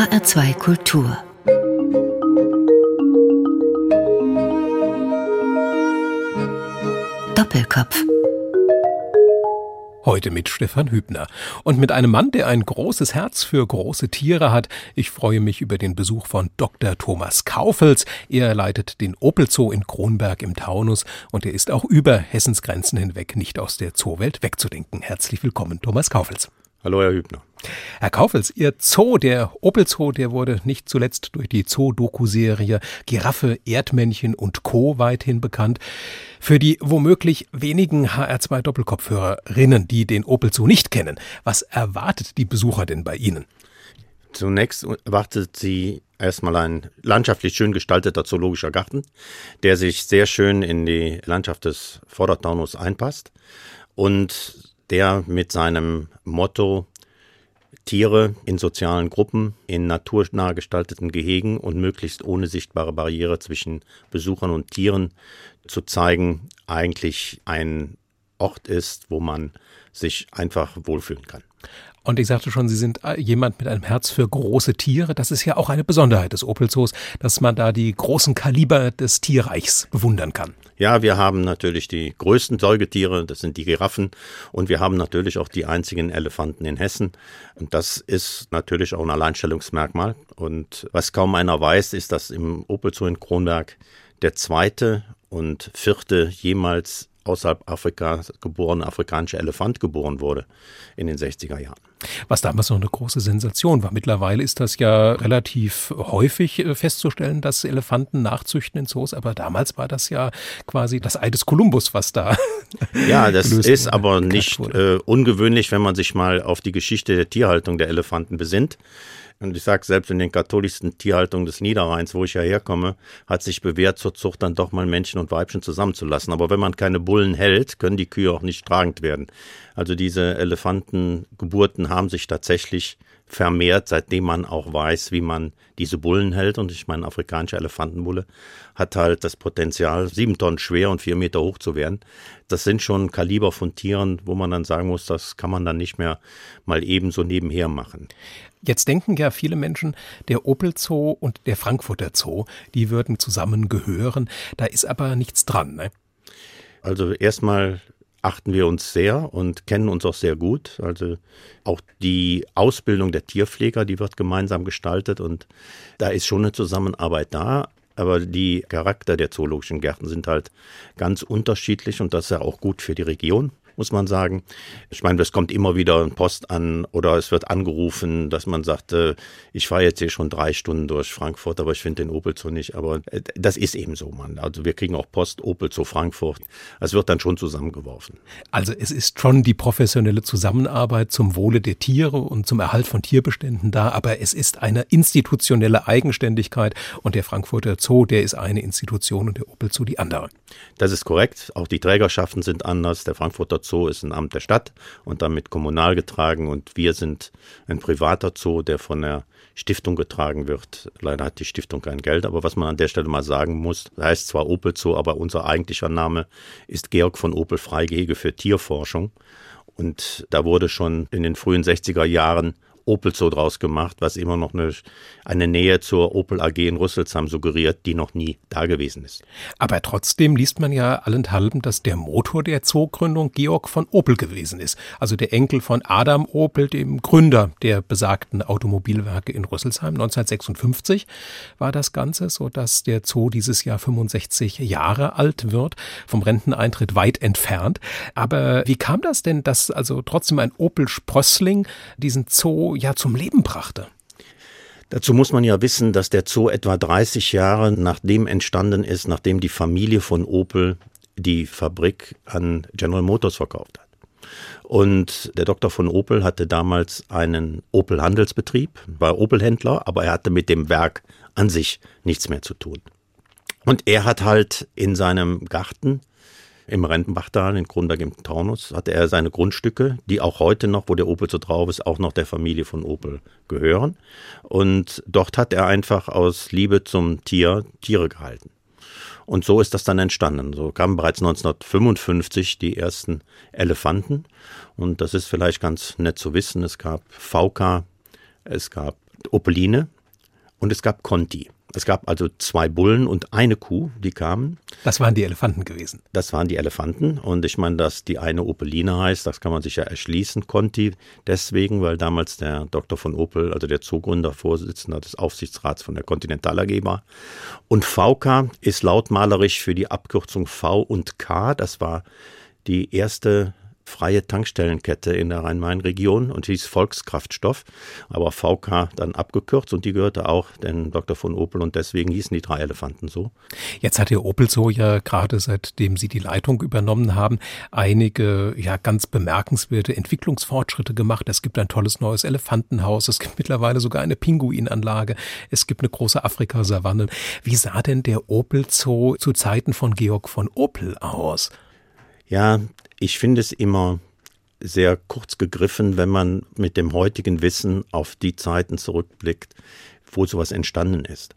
HR2 Kultur Doppelkopf Heute mit Stefan Hübner und mit einem Mann, der ein großes Herz für große Tiere hat. Ich freue mich über den Besuch von Dr. Thomas Kaufels. Er leitet den Opel Zoo in Kronberg im Taunus und er ist auch über Hessens Grenzen hinweg nicht aus der Zoowelt wegzudenken. Herzlich willkommen, Thomas Kaufels. Hallo, Herr Hübner. Herr Kaufels, Ihr Zoo, der Opel Zoo, der wurde nicht zuletzt durch die Zoo-Doku-Serie Giraffe, Erdmännchen und Co. weithin bekannt. Für die womöglich wenigen HR2 Doppelkopfhörerinnen, die den Opel Zoo nicht kennen, was erwartet die Besucher denn bei Ihnen? Zunächst erwartet sie erstmal ein landschaftlich schön gestalteter zoologischer Garten, der sich sehr schön in die Landschaft des Vordertaunus einpasst und der mit seinem Motto Tiere in sozialen Gruppen, in naturnah gestalteten Gehegen und möglichst ohne sichtbare Barriere zwischen Besuchern und Tieren zu zeigen, eigentlich ein Ort ist, wo man sich einfach wohlfühlen kann. Und ich sagte schon, Sie sind äh, jemand mit einem Herz für große Tiere. Das ist ja auch eine Besonderheit des Opel Zoos, dass man da die großen Kaliber des Tierreichs bewundern kann. Ja, wir haben natürlich die größten Säugetiere, das sind die Giraffen. Und wir haben natürlich auch die einzigen Elefanten in Hessen. Und das ist natürlich auch ein Alleinstellungsmerkmal. Und was kaum einer weiß, ist, dass im Opel Zoo in Kronberg der zweite und vierte jemals außerhalb Afrikas geborene afrikanische Elefant geboren wurde in den 60er Jahren. Was damals noch eine große Sensation war. Mittlerweile ist das ja relativ häufig äh, festzustellen, dass Elefanten nachzüchten in Zoos, aber damals war das ja quasi das Ei des Kolumbus, was da. Ja, das ist aber nicht äh, ungewöhnlich, wenn man sich mal auf die Geschichte der Tierhaltung der Elefanten besinnt. Und ich sage, selbst in den katholischsten Tierhaltungen des Niederrheins, wo ich ja herkomme, hat sich bewährt, zur Zucht dann doch mal Männchen und Weibchen zusammenzulassen. Aber wenn man keine Bullen hält, können die Kühe auch nicht tragend werden. Also diese Elefantengeburten haben sich tatsächlich vermehrt, seitdem man auch weiß, wie man diese Bullen hält. Und ich meine, afrikanische Elefantenbulle hat halt das Potenzial, sieben Tonnen schwer und vier Meter hoch zu werden. Das sind schon Kaliber von Tieren, wo man dann sagen muss, das kann man dann nicht mehr mal ebenso nebenher machen. Jetzt denken ja viele Menschen, der Opel Zoo und der Frankfurter Zoo, die würden zusammengehören. Da ist aber nichts dran. Ne? Also erstmal achten wir uns sehr und kennen uns auch sehr gut. Also auch die Ausbildung der Tierpfleger, die wird gemeinsam gestaltet und da ist schon eine Zusammenarbeit da. Aber die Charakter der zoologischen Gärten sind halt ganz unterschiedlich und das ist ja auch gut für die Region muss man sagen. Ich meine, es kommt immer wieder Post an oder es wird angerufen, dass man sagt, äh, ich fahre jetzt hier schon drei Stunden durch Frankfurt, aber ich finde den Opel Zoo nicht. Aber äh, das ist eben so, Mann. Also wir kriegen auch Post Opel Zoo Frankfurt. Es wird dann schon zusammengeworfen. Also es ist schon die professionelle Zusammenarbeit zum Wohle der Tiere und zum Erhalt von Tierbeständen da, aber es ist eine institutionelle Eigenständigkeit und der Frankfurter Zoo, der ist eine Institution und der Opel Zoo die andere. Das ist korrekt. Auch die Trägerschaften sind anders. Der Frankfurter Zoo Zoo ist ein Amt der Stadt und damit kommunal getragen und wir sind ein privater Zoo, der von der Stiftung getragen wird. Leider hat die Stiftung kein Geld, aber was man an der Stelle mal sagen muss, heißt zwar Opel Zoo, aber unser eigentlicher Name ist Georg von Opel Freigehege für Tierforschung. Und da wurde schon in den frühen 60er Jahren Opel Zoo draus gemacht, was immer noch eine, eine Nähe zur Opel AG in Rüsselsheim suggeriert, die noch nie da gewesen ist. Aber trotzdem liest man ja allenthalben, dass der Motor der Zoogründung Georg von Opel gewesen ist. Also der Enkel von Adam Opel, dem Gründer der besagten Automobilwerke in Rüsselsheim. 1956 war das Ganze, so dass der Zoo dieses Jahr 65 Jahre alt wird, vom Renteneintritt weit entfernt. Aber wie kam das denn, dass also trotzdem ein Opel Sprössling diesen Zoo ja zum Leben brachte. Dazu muss man ja wissen, dass der Zoo etwa 30 Jahre nachdem entstanden ist, nachdem die Familie von Opel die Fabrik an General Motors verkauft hat. Und der Doktor von Opel hatte damals einen Opel-Handelsbetrieb, war Opel-Händler, aber er hatte mit dem Werk an sich nichts mehr zu tun. Und er hat halt in seinem Garten im Rentenbachtal in Kronberg im Taunus hatte er seine Grundstücke, die auch heute noch, wo der Opel so drauf ist, auch noch der Familie von Opel gehören. Und dort hat er einfach aus Liebe zum Tier Tiere gehalten. Und so ist das dann entstanden. So kamen bereits 1955 die ersten Elefanten. Und das ist vielleicht ganz nett zu wissen. Es gab VK, es gab Opeline und es gab Conti. Es gab also zwei Bullen und eine Kuh, die kamen. Das waren die Elefanten gewesen. Das waren die Elefanten. Und ich meine, dass die eine Opeline heißt, das kann man sich ja erschließen, Conti. Deswegen, weil damals der Dr. von Opel, also der Zoogründer, Vorsitzender des Aufsichtsrats von der Continental AG war. Und VK ist lautmalerisch für die Abkürzung V und K. Das war die erste freie Tankstellenkette in der Rhein-Main-Region und hieß Volkskraftstoff, aber VK dann abgekürzt und die gehörte auch den Dr. von Opel und deswegen hießen die drei Elefanten so. Jetzt hat der Opel so ja gerade seitdem Sie die Leitung übernommen haben, einige ja ganz bemerkenswerte Entwicklungsfortschritte gemacht. Es gibt ein tolles neues Elefantenhaus, es gibt mittlerweile sogar eine Pinguinanlage, es gibt eine große Afrikasavanne. Wie sah denn der Opel Zoo zu Zeiten von Georg von Opel aus? Ja, ich finde es immer sehr kurz gegriffen, wenn man mit dem heutigen Wissen auf die Zeiten zurückblickt, wo sowas entstanden ist.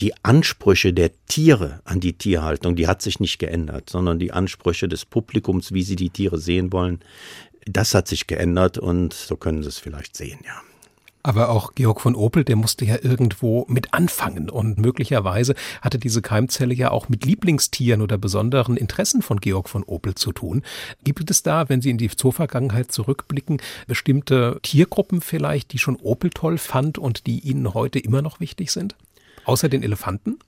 Die Ansprüche der Tiere an die Tierhaltung, die hat sich nicht geändert, sondern die Ansprüche des Publikums, wie sie die Tiere sehen wollen, das hat sich geändert und so können Sie es vielleicht sehen, ja. Aber auch Georg von Opel, der musste ja irgendwo mit anfangen und möglicherweise hatte diese Keimzelle ja auch mit Lieblingstieren oder besonderen Interessen von Georg von Opel zu tun. Gibt es da, wenn Sie in die Zoo-Vergangenheit zurückblicken, bestimmte Tiergruppen vielleicht, die schon Opel toll fand und die Ihnen heute immer noch wichtig sind? Außer den Elefanten?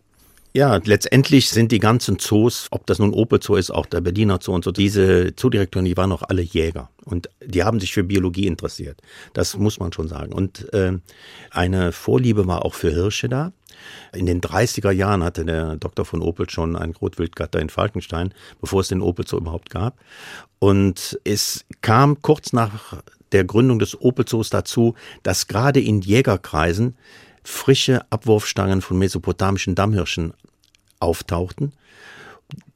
Ja, letztendlich sind die ganzen Zoos, ob das nun Opel Zoo ist, auch der Berliner Zoo und so, diese Zoodirektoren, die waren auch alle Jäger und die haben sich für Biologie interessiert. Das muss man schon sagen. Und äh, eine Vorliebe war auch für Hirsche da. In den 30er Jahren hatte der Doktor von Opel schon einen Rotwildgatter in Falkenstein, bevor es den Opel Zoo überhaupt gab. Und es kam kurz nach der Gründung des Opel Zoos dazu, dass gerade in Jägerkreisen frische Abwurfstangen von mesopotamischen Dammhirschen auftauchten.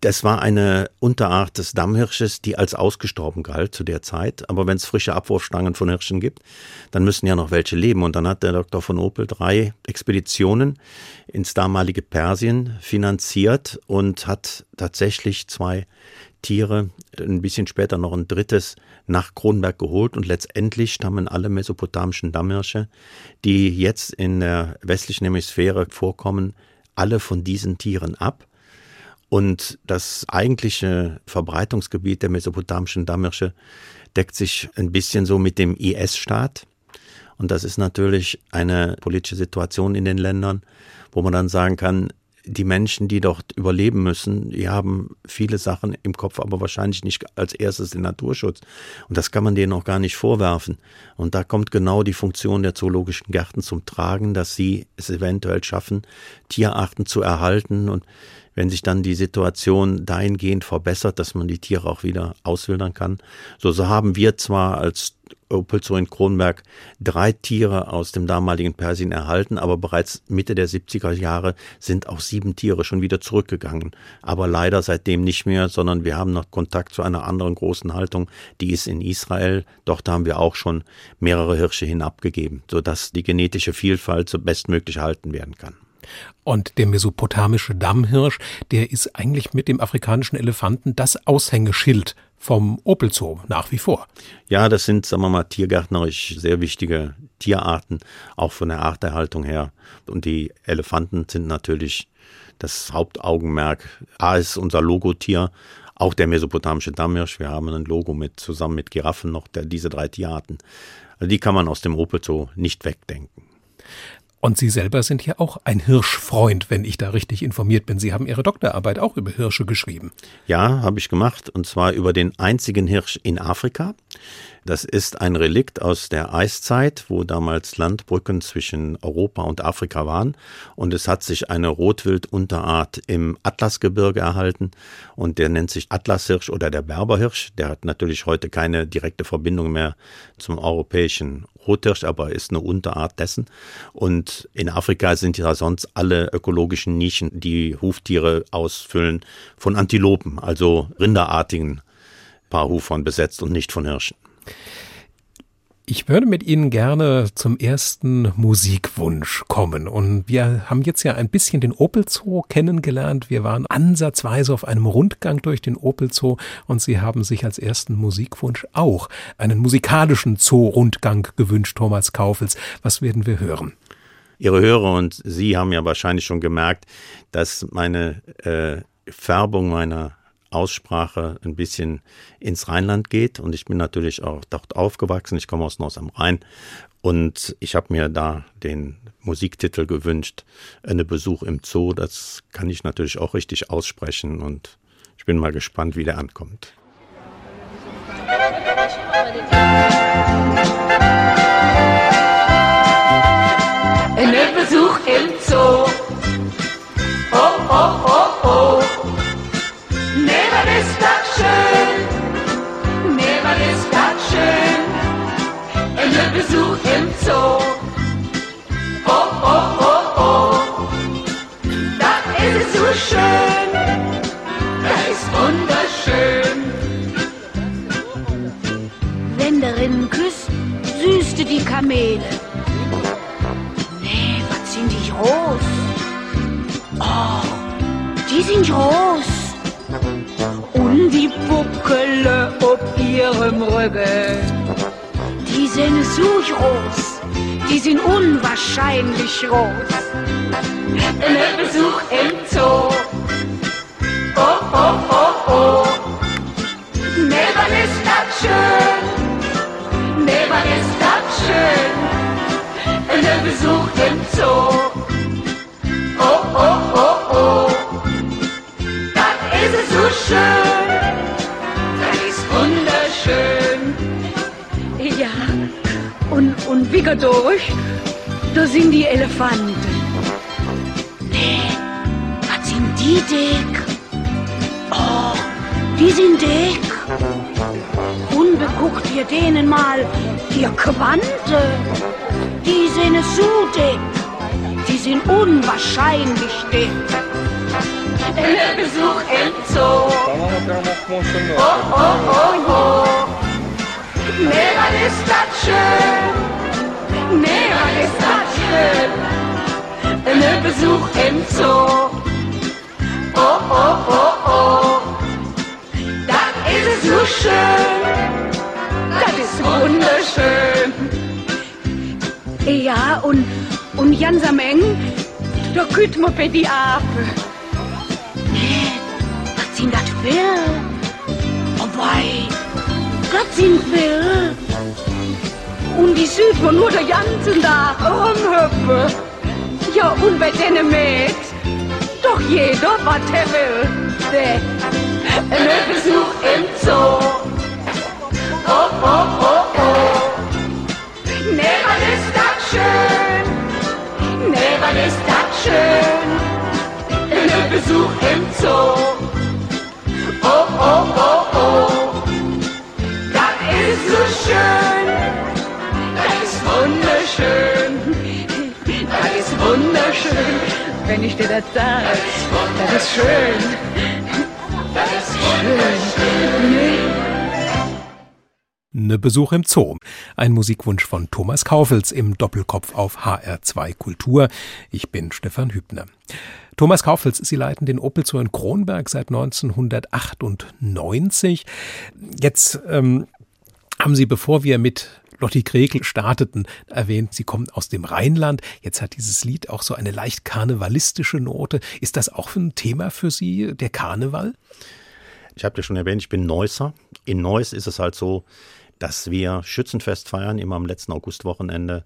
Das war eine Unterart des Dammhirsches, die als ausgestorben galt zu der Zeit. Aber wenn es frische Abwurfstangen von Hirschen gibt, dann müssen ja noch welche leben. Und dann hat der Dr. von Opel drei Expeditionen ins damalige Persien finanziert und hat tatsächlich zwei Tiere, ein bisschen später noch ein drittes nach Kronberg geholt und letztendlich stammen alle mesopotamischen Dammhirsche, die jetzt in der westlichen Hemisphäre vorkommen, alle von diesen Tieren ab. Und das eigentliche Verbreitungsgebiet der mesopotamischen Dammhirsche deckt sich ein bisschen so mit dem IS-Staat. Und das ist natürlich eine politische Situation in den Ländern, wo man dann sagen kann, die Menschen, die dort überleben müssen, die haben viele Sachen im Kopf, aber wahrscheinlich nicht als erstes den Naturschutz. Und das kann man denen auch gar nicht vorwerfen. Und da kommt genau die Funktion der zoologischen Gärten zum Tragen, dass sie es eventuell schaffen, Tierarten zu erhalten und wenn sich dann die Situation dahingehend verbessert, dass man die Tiere auch wieder auswildern kann. So, so haben wir zwar als Opelzo in Kronberg drei Tiere aus dem damaligen Persien erhalten, aber bereits Mitte der 70er Jahre sind auch sieben Tiere schon wieder zurückgegangen. Aber leider seitdem nicht mehr, sondern wir haben noch Kontakt zu einer anderen großen Haltung, die ist in Israel. Dort haben wir auch schon mehrere Hirsche hinabgegeben, sodass die genetische Vielfalt so bestmöglich erhalten werden kann. Und der mesopotamische Dammhirsch, der ist eigentlich mit dem afrikanischen Elefanten das Aushängeschild vom Opel Zoo nach wie vor. Ja, das sind, sagen wir mal, tiergärtnerisch sehr wichtige Tierarten, auch von der Arterhaltung her. Und die Elefanten sind natürlich das Hauptaugenmerk. A ist unser Logotier, auch der mesopotamische Dammhirsch. Wir haben ein Logo mit, zusammen mit Giraffen noch, der, diese drei Tierarten. Also die kann man aus dem Opel Zoo nicht wegdenken. Und Sie selber sind ja auch ein Hirschfreund, wenn ich da richtig informiert bin. Sie haben Ihre Doktorarbeit auch über Hirsche geschrieben. Ja, habe ich gemacht. Und zwar über den einzigen Hirsch in Afrika. Das ist ein Relikt aus der Eiszeit, wo damals Landbrücken zwischen Europa und Afrika waren. Und es hat sich eine Rotwildunterart im Atlasgebirge erhalten. Und der nennt sich Atlashirsch oder der Berberhirsch. Der hat natürlich heute keine direkte Verbindung mehr zum europäischen Rothirsch, aber ist eine Unterart dessen. Und in Afrika sind ja sonst alle ökologischen Nischen, die Huftiere ausfüllen, von Antilopen, also rinderartigen Paarhufern besetzt und nicht von Hirschen. Ich würde mit Ihnen gerne zum ersten Musikwunsch kommen. Und wir haben jetzt ja ein bisschen den Opel Zoo kennengelernt. Wir waren ansatzweise auf einem Rundgang durch den Opel Zoo und Sie haben sich als ersten Musikwunsch auch einen musikalischen Zoo-Rundgang gewünscht, Thomas Kaufels. Was werden wir hören? Ihre Hörer und Sie haben ja wahrscheinlich schon gemerkt, dass meine äh, Färbung meiner Aussprache ein bisschen ins Rheinland geht. Und ich bin natürlich auch dort aufgewachsen. Ich komme aus Neuss am Rhein. Und ich habe mir da den Musiktitel gewünscht, eine Besuch im Zoo. Das kann ich natürlich auch richtig aussprechen. Und ich bin mal gespannt, wie der ankommt. Ein Besuch im Zoo. Oh, oh, oh, oh. Da ist es so schön. Das ist wunderschön. Wenn darin küsst, süßte die Kamele. Nee, was sind die groß? Oh, die sind groß. Und die Buckele auf ihrem Rücken. Sind so die sind unwahrscheinlich groß. Ein Besuch im Zoo. Oh, oh, oh, oh. Never ist das schön. Never ist das schön. Ein Besuch im Zoo. Oh, oh, oh, oh. Das ist so schön. Geht durch? Da sind die Elefanten. Nee, was sind die dick? Oh, die sind dick. Und beguckt ihr denen mal ihr Quante. Die sind so dick. Die sind unwahrscheinlich dick. Besuch im Zoo. Oh, oh, oh, oh. Nee, ist das schön? Ist das schön? Ein Besuch im Zoo. Oh, oh, oh, oh. Das ist so schön. Das ist wunderschön. Ja, und, und ganz am Ende, da kütt man bei die Ape. Nee, was sind das für? Oh wei, das sind Will. Und die sieht man nur den ganzen Tag rumhüpfen. Ja, und bei denen mit, doch jeder, was er will. Der, Ein Besuch im Zoo. Oh, oh, oh, oh. Nee, was ist das schön? Nee, was ist das schön? Ein Besuch im Zoo. Oh, oh, oh, oh. Das ist so schön. Wunderschön. wenn ich dir das sage, das ist schön. Das ist wunderschön. Ne Besuch im Zoo. Ein Musikwunsch von Thomas Kaufels im Doppelkopf auf HR2 Kultur. Ich bin Stefan Hübner. Thomas Kaufels, Sie leiten den Opel Zoo in Kronberg seit 1998. Jetzt ähm, haben Sie, bevor wir mit Lotti Kregel starteten, erwähnt, Sie kommen aus dem Rheinland. Jetzt hat dieses Lied auch so eine leicht karnevalistische Note. Ist das auch ein Thema für Sie, der Karneval? Ich habe ja schon erwähnt, ich bin Neusser. In Neuss ist es halt so, dass wir Schützenfest feiern, immer am letzten Augustwochenende.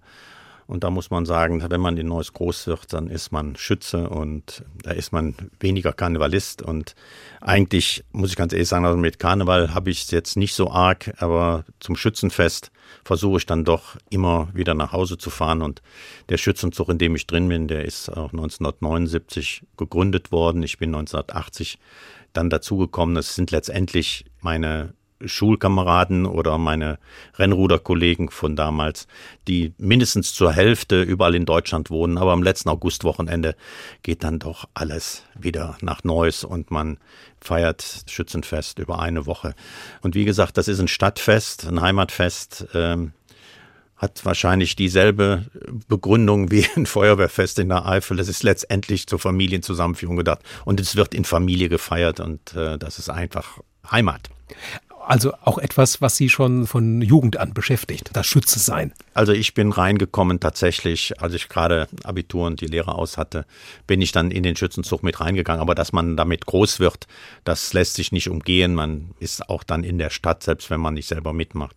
Und da muss man sagen, wenn man in Neuss groß wird, dann ist man Schütze und da ist man weniger Karnevalist. Und eigentlich muss ich ganz ehrlich sagen, also mit Karneval habe ich es jetzt nicht so arg, aber zum Schützenfest versuche ich dann doch immer wieder nach Hause zu fahren. Und der Schützenzug, in dem ich drin bin, der ist auch 1979 gegründet worden. Ich bin 1980 dann dazugekommen. Es sind letztendlich meine Schulkameraden oder meine Rennruderkollegen von damals, die mindestens zur Hälfte überall in Deutschland wohnen. Aber am letzten Augustwochenende geht dann doch alles wieder nach Neuss und man feiert Schützenfest über eine Woche. Und wie gesagt, das ist ein Stadtfest, ein Heimatfest. Ähm, hat wahrscheinlich dieselbe Begründung wie ein Feuerwehrfest in der Eifel. Es ist letztendlich zur Familienzusammenführung gedacht und es wird in Familie gefeiert und äh, das ist einfach Heimat. Also auch etwas, was Sie schon von Jugend an beschäftigt, das Schütze sein. Also ich bin reingekommen tatsächlich, als ich gerade Abitur und die Lehre aus hatte, bin ich dann in den Schützenzug mit reingegangen. Aber dass man damit groß wird, das lässt sich nicht umgehen. Man ist auch dann in der Stadt, selbst wenn man nicht selber mitmacht.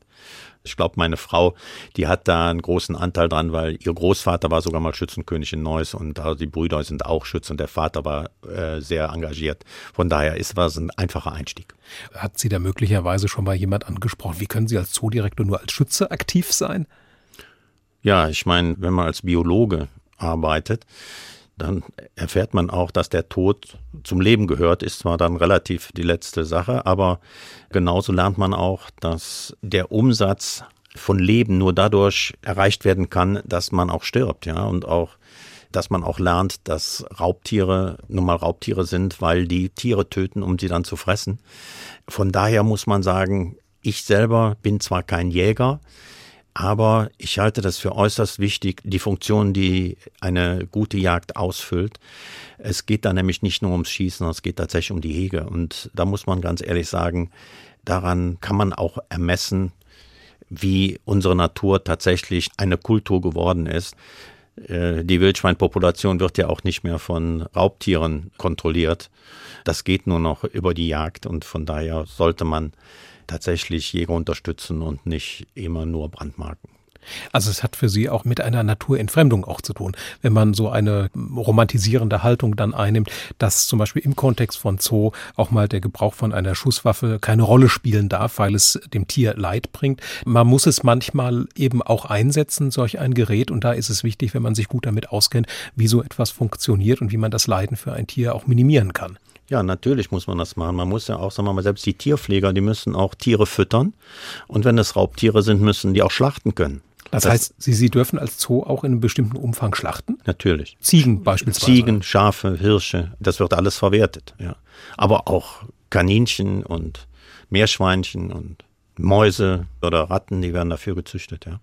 Ich glaube, meine Frau, die hat da einen großen Anteil dran, weil ihr Großvater war sogar mal Schützenkönig in Neuss und also die Brüder sind auch Schützen und der Vater war äh, sehr engagiert. Von daher ist es ein einfacher Einstieg. Hat Sie da möglicherweise schon mal jemand angesprochen? Wie können Sie als Zoodirektor nur als Schütze aktiv sein? Ja, ich meine, wenn man als Biologe arbeitet, dann erfährt man auch, dass der Tod zum Leben gehört, ist zwar dann relativ die letzte Sache, aber genauso lernt man auch, dass der Umsatz von Leben nur dadurch erreicht werden kann, dass man auch stirbt, ja, und auch dass man auch lernt, dass Raubtiere nun mal Raubtiere sind, weil die Tiere töten, um sie dann zu fressen. Von daher muss man sagen, ich selber bin zwar kein Jäger, aber ich halte das für äußerst wichtig, die Funktion, die eine gute Jagd ausfüllt. Es geht da nämlich nicht nur ums Schießen, es geht tatsächlich um die Hege. Und da muss man ganz ehrlich sagen, daran kann man auch ermessen, wie unsere Natur tatsächlich eine Kultur geworden ist. Äh, die Wildschweinpopulation wird ja auch nicht mehr von Raubtieren kontrolliert. Das geht nur noch über die Jagd und von daher sollte man tatsächlich Jäger unterstützen und nicht immer nur Brandmarken. Also es hat für Sie auch mit einer Naturentfremdung auch zu tun, wenn man so eine romantisierende Haltung dann einnimmt, dass zum Beispiel im Kontext von Zoo auch mal der Gebrauch von einer Schusswaffe keine Rolle spielen darf, weil es dem Tier Leid bringt. Man muss es manchmal eben auch einsetzen, solch ein Gerät, und da ist es wichtig, wenn man sich gut damit auskennt, wie so etwas funktioniert und wie man das Leiden für ein Tier auch minimieren kann. Ja, natürlich muss man das machen. Man muss ja auch, sagen wir mal, selbst die Tierpfleger, die müssen auch Tiere füttern. Und wenn es Raubtiere sind, müssen die auch schlachten können. Das, das heißt, Sie, Sie dürfen als Zoo auch in einem bestimmten Umfang schlachten? Natürlich. Ziegen beispielsweise? Ziegen, Schafe, Hirsche, das wird alles verwertet. Ja. Aber auch Kaninchen und Meerschweinchen und Mäuse oder Ratten, die werden dafür gezüchtet, ja.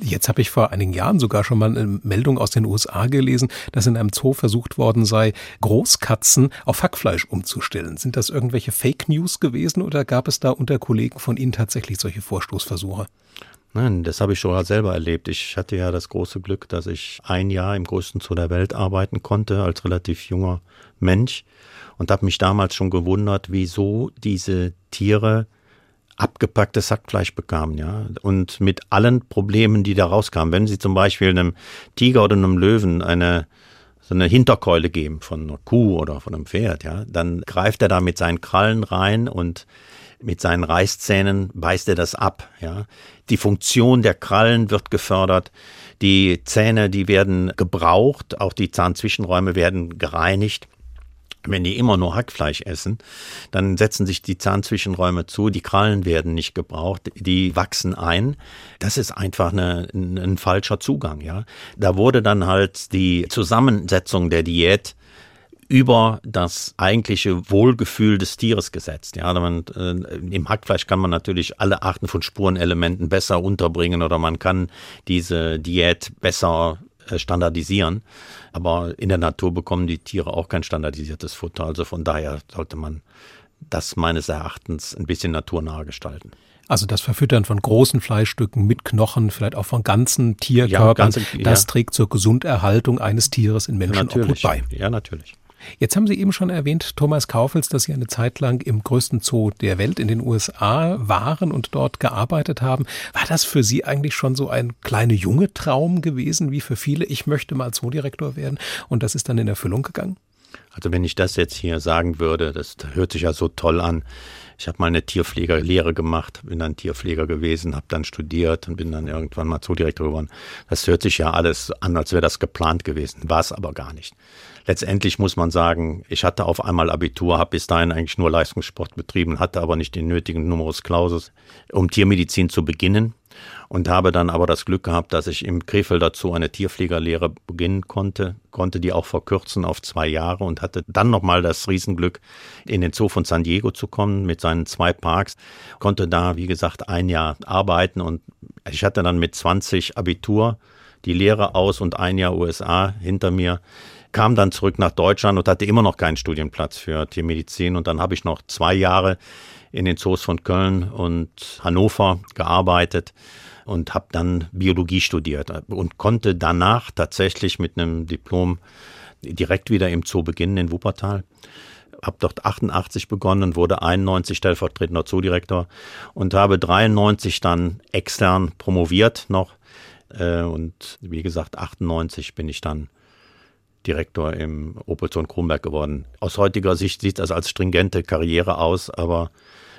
Jetzt habe ich vor einigen Jahren sogar schon mal eine Meldung aus den USA gelesen, dass in einem Zoo versucht worden sei, Großkatzen auf Hackfleisch umzustellen. Sind das irgendwelche Fake News gewesen oder gab es da unter Kollegen von Ihnen tatsächlich solche Vorstoßversuche? Nein, das habe ich schon selber erlebt. Ich hatte ja das große Glück, dass ich ein Jahr im größten Zoo der Welt arbeiten konnte, als relativ junger Mensch und habe mich damals schon gewundert, wieso diese Tiere abgepacktes Hackfleisch bekamen, ja, und mit allen Problemen, die da rauskamen. Wenn Sie zum Beispiel einem Tiger oder einem Löwen eine so eine Hinterkeule geben von einer Kuh oder von einem Pferd, ja, dann greift er da mit seinen Krallen rein und mit seinen Reißzähnen beißt er das ab, ja. Die Funktion der Krallen wird gefördert, die Zähne, die werden gebraucht, auch die Zahnzwischenräume werden gereinigt. Wenn die immer nur Hackfleisch essen, dann setzen sich die Zahnzwischenräume zu, die Krallen werden nicht gebraucht, die wachsen ein. Das ist einfach eine, ein, falscher Zugang, ja. Da wurde dann halt die Zusammensetzung der Diät über das eigentliche Wohlgefühl des Tieres gesetzt. Ja, man, äh, Im Hackfleisch kann man natürlich alle Arten von Spurenelementen besser unterbringen oder man kann diese Diät besser standardisieren. Aber in der Natur bekommen die Tiere auch kein standardisiertes Futter. Also von daher sollte man das meines Erachtens ein bisschen naturnah gestalten. Also das Verfüttern von großen Fleischstücken mit Knochen, vielleicht auch von ganzen Tierkörpern, ja, ganze, das ja. trägt zur Gesunderhaltung eines Tieres in Menschenobhut bei. Ja, natürlich. Jetzt haben Sie eben schon erwähnt, Thomas Kaufels, dass Sie eine Zeit lang im größten Zoo der Welt in den USA waren und dort gearbeitet haben. War das für Sie eigentlich schon so ein kleiner junge Traum gewesen, wie für viele? Ich möchte mal Zoodirektor werden und das ist dann in Erfüllung gegangen? Also wenn ich das jetzt hier sagen würde, das hört sich ja so toll an. Ich habe mal eine Tierpflegerlehre gemacht, bin dann Tierpfleger gewesen, habe dann studiert und bin dann irgendwann mal Zoodirektor geworden. Das hört sich ja alles an, als wäre das geplant gewesen, war es aber gar nicht letztendlich muss man sagen, ich hatte auf einmal Abitur, habe bis dahin eigentlich nur Leistungssport betrieben, hatte aber nicht den nötigen Numerus Clausus, um Tiermedizin zu beginnen und habe dann aber das Glück gehabt, dass ich im Krefeld dazu eine Tierpflegerlehre beginnen konnte, konnte die auch verkürzen auf zwei Jahre und hatte dann nochmal das Riesenglück, in den Zoo von San Diego zu kommen mit seinen zwei Parks, konnte da, wie gesagt, ein Jahr arbeiten und ich hatte dann mit 20 Abitur die Lehre aus und ein Jahr USA hinter mir kam dann zurück nach Deutschland und hatte immer noch keinen Studienplatz für Tiermedizin. Und dann habe ich noch zwei Jahre in den Zoos von Köln und Hannover gearbeitet und habe dann Biologie studiert und konnte danach tatsächlich mit einem Diplom direkt wieder im Zoo beginnen in Wuppertal. Habe dort 88 begonnen, wurde 91 stellvertretender Zoodirektor und habe 93 dann extern promoviert noch. Äh, und wie gesagt, 98 bin ich dann Direktor im Opelzon Kronberg geworden. Aus heutiger Sicht sieht das als stringente Karriere aus, aber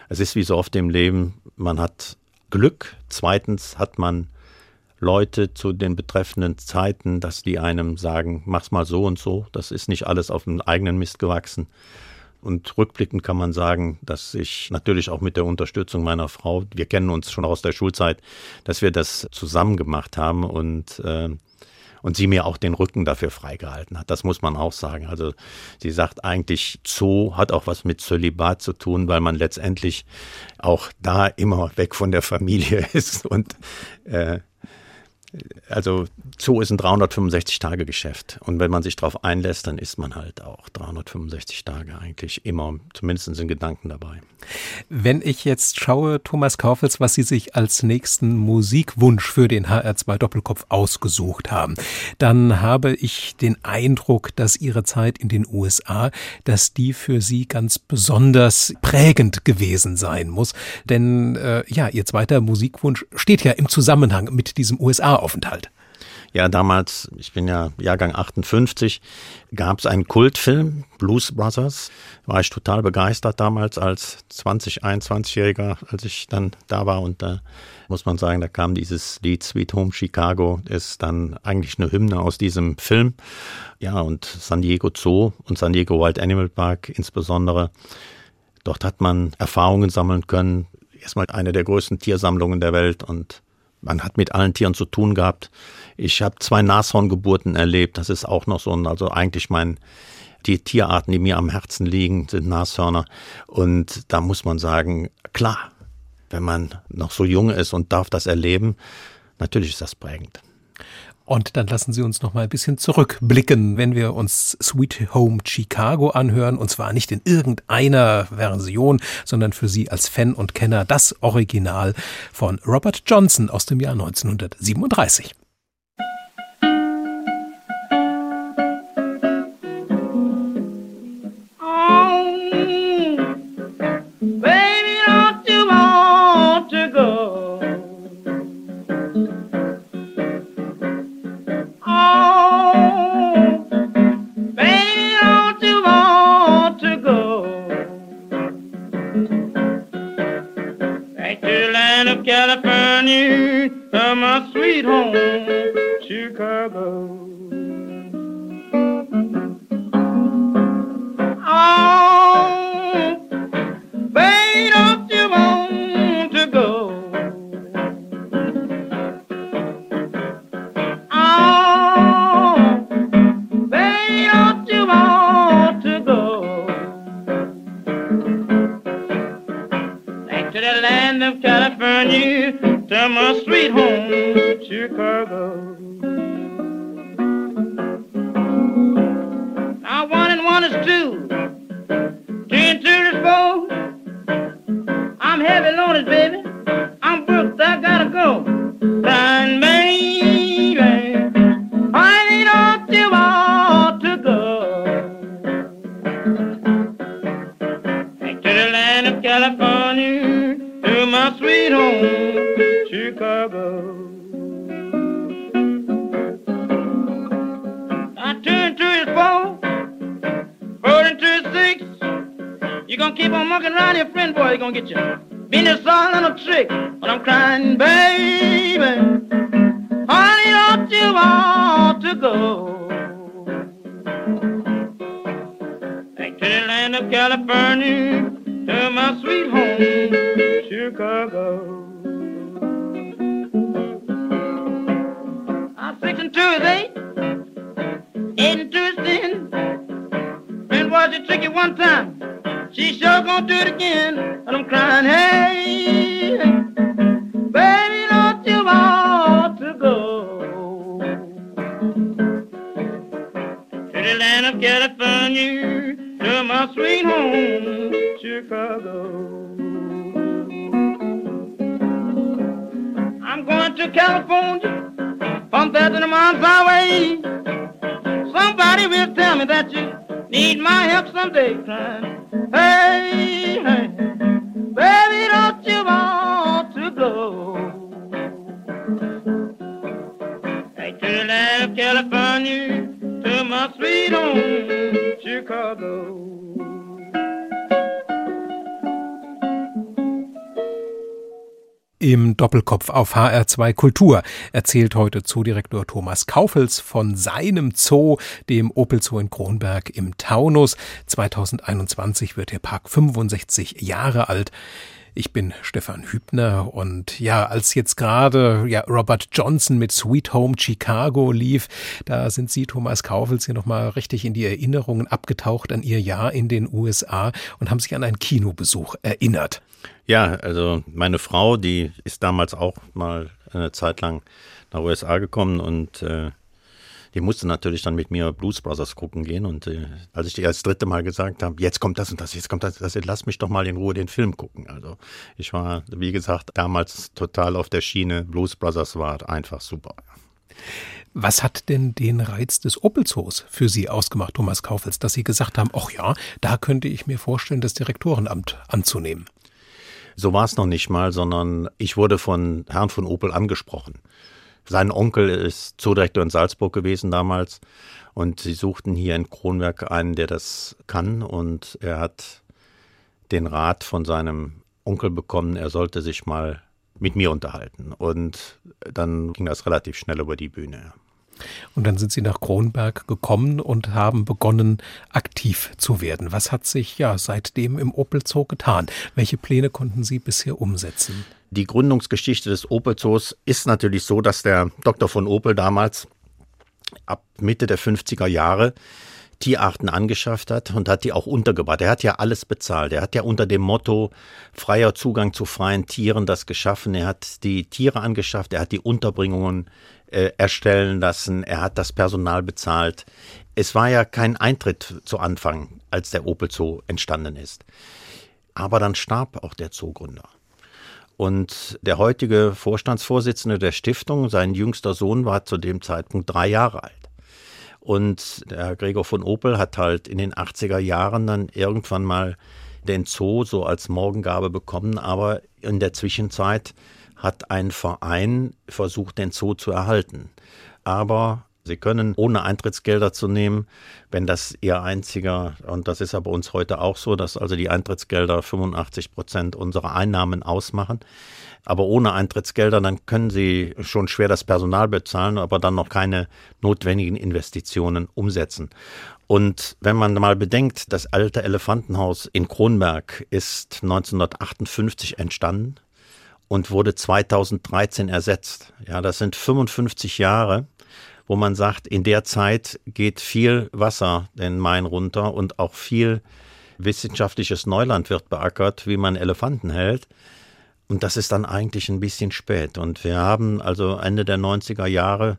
es ist wie so oft im Leben, man hat Glück, zweitens hat man Leute zu den betreffenden Zeiten, dass die einem sagen, mach's mal so und so. Das ist nicht alles auf dem eigenen Mist gewachsen. Und rückblickend kann man sagen, dass ich natürlich auch mit der Unterstützung meiner Frau, wir kennen uns schon aus der Schulzeit, dass wir das zusammen gemacht haben und äh, und sie mir auch den Rücken dafür freigehalten hat. Das muss man auch sagen. Also sie sagt eigentlich, Zoo hat auch was mit Zölibat zu tun, weil man letztendlich auch da immer weg von der Familie ist und äh, also Zoo ist ein 365-Tage-Geschäft. Und wenn man sich darauf einlässt, dann ist man halt auch 365 Tage eigentlich immer, zumindest in Gedanken dabei. Wenn ich jetzt schaue, Thomas Kaufels, was Sie sich als nächsten Musikwunsch für den HR2 Doppelkopf ausgesucht haben, dann habe ich den Eindruck, dass Ihre Zeit in den USA, dass die für Sie ganz besonders prägend gewesen sein muss. Denn äh, ja, Ihr zweiter Musikwunsch steht ja im Zusammenhang mit diesem USA Aufenthalt. Ja, damals, ich bin ja Jahrgang 58, gab es einen Kultfilm, Blues Brothers. War ich total begeistert damals als 20, 21-Jähriger, als ich dann da war. Und da muss man sagen, da kam dieses Lied Sweet Home Chicago, ist dann eigentlich eine Hymne aus diesem Film. Ja, und San Diego Zoo und San Diego Wild Animal Park insbesondere. Dort hat man Erfahrungen sammeln können. Erstmal eine der größten Tiersammlungen der Welt und man hat mit allen Tieren zu tun gehabt. Ich habe zwei Nashorngeburten erlebt. Das ist auch noch so ein, also eigentlich mein, die Tierarten, die mir am Herzen liegen, sind Nashörner. Und da muss man sagen, klar, wenn man noch so jung ist und darf das erleben, natürlich ist das prägend. Und dann lassen Sie uns noch mal ein bisschen zurückblicken, wenn wir uns Sweet Home Chicago anhören. Und zwar nicht in irgendeiner Version, sondern für Sie als Fan und Kenner das Original von Robert Johnson aus dem Jahr 1937. on you to my sweet home, Chicago. I turned to his four, four into his six. You gonna keep on mucking around your friend, boy, you gonna get you. Been this all a trick, but I'm crying, baby. Honey, don't you want to go? Back to the land of California to my sweet home, Chicago. I'm six and two is eight, eight and two is ten. Been a tricky one time, she sure gonna do it again, and I'm crying, hey, baby, don't you want to go to the land of California? my sweet home, Chicago. I'm going to California, from there to the mountains away. Somebody will tell me that you need my help someday, crying. Hey, hey, baby, don't you want to go? Hey, to the left, California. Sweet home, Chicago. Im Doppelkopf auf HR2 Kultur erzählt heute Zoodirektor Thomas Kaufels von seinem Zoo, dem Opel Zoo in Kronberg im Taunus. 2021 wird der Park 65 Jahre alt. Ich bin Stefan Hübner und ja, als jetzt gerade ja, Robert Johnson mit Sweet Home Chicago lief, da sind Sie, Thomas Kaufels, hier nochmal richtig in die Erinnerungen abgetaucht an Ihr Jahr in den USA und haben sich an einen Kinobesuch erinnert. Ja, also meine Frau, die ist damals auch mal eine Zeit lang nach USA gekommen und äh, die musste natürlich dann mit mir Blues Brothers gucken gehen. Und äh, als ich ihr das dritte Mal gesagt habe, jetzt kommt das und das, jetzt kommt das, das, lass mich doch mal in Ruhe den Film gucken. Also ich war, wie gesagt, damals total auf der Schiene. Blues Brothers war einfach super. Was hat denn den Reiz des Opelzoos für Sie ausgemacht, Thomas Kaufels, dass Sie gesagt haben, ach ja, da könnte ich mir vorstellen, das Direktorenamt anzunehmen? So war es noch nicht mal, sondern ich wurde von Herrn von Opel angesprochen. Sein Onkel ist Zoodirektor in Salzburg gewesen damals und sie suchten hier in Kronberg einen, der das kann und er hat den Rat von seinem Onkel bekommen, er sollte sich mal mit mir unterhalten und dann ging das relativ schnell über die Bühne. Und dann sind Sie nach Kronberg gekommen und haben begonnen, aktiv zu werden. Was hat sich ja seitdem im Opel Zoo getan? Welche Pläne konnten Sie bisher umsetzen? Die Gründungsgeschichte des Opel-Zoos ist natürlich so, dass der Dr. von Opel damals ab Mitte der 50er Jahre Tierarten angeschafft hat und hat die auch untergebracht. Er hat ja alles bezahlt. Er hat ja unter dem Motto freier Zugang zu freien Tieren das geschaffen. Er hat die Tiere angeschafft, er hat die Unterbringungen äh, erstellen lassen, er hat das Personal bezahlt. Es war ja kein Eintritt zu Anfang, als der Opel Zoo entstanden ist. Aber dann starb auch der Zoogründer. Und der heutige Vorstandsvorsitzende der Stiftung, sein jüngster Sohn war zu dem Zeitpunkt drei Jahre alt. Und der Gregor von Opel hat halt in den 80er Jahren dann irgendwann mal den Zoo so als Morgengabe bekommen, aber in der Zwischenzeit hat ein Verein versucht, den Zoo zu erhalten. Aber Sie können, ohne Eintrittsgelder zu nehmen, wenn das Ihr einziger, und das ist ja bei uns heute auch so, dass also die Eintrittsgelder 85 Prozent unserer Einnahmen ausmachen. Aber ohne Eintrittsgelder, dann können Sie schon schwer das Personal bezahlen, aber dann noch keine notwendigen Investitionen umsetzen. Und wenn man mal bedenkt, das alte Elefantenhaus in Kronberg ist 1958 entstanden und wurde 2013 ersetzt. Ja, das sind 55 Jahre wo man sagt, in der Zeit geht viel Wasser den Main runter und auch viel wissenschaftliches Neuland wird beackert, wie man Elefanten hält. Und das ist dann eigentlich ein bisschen spät. Und wir haben also Ende der 90er Jahre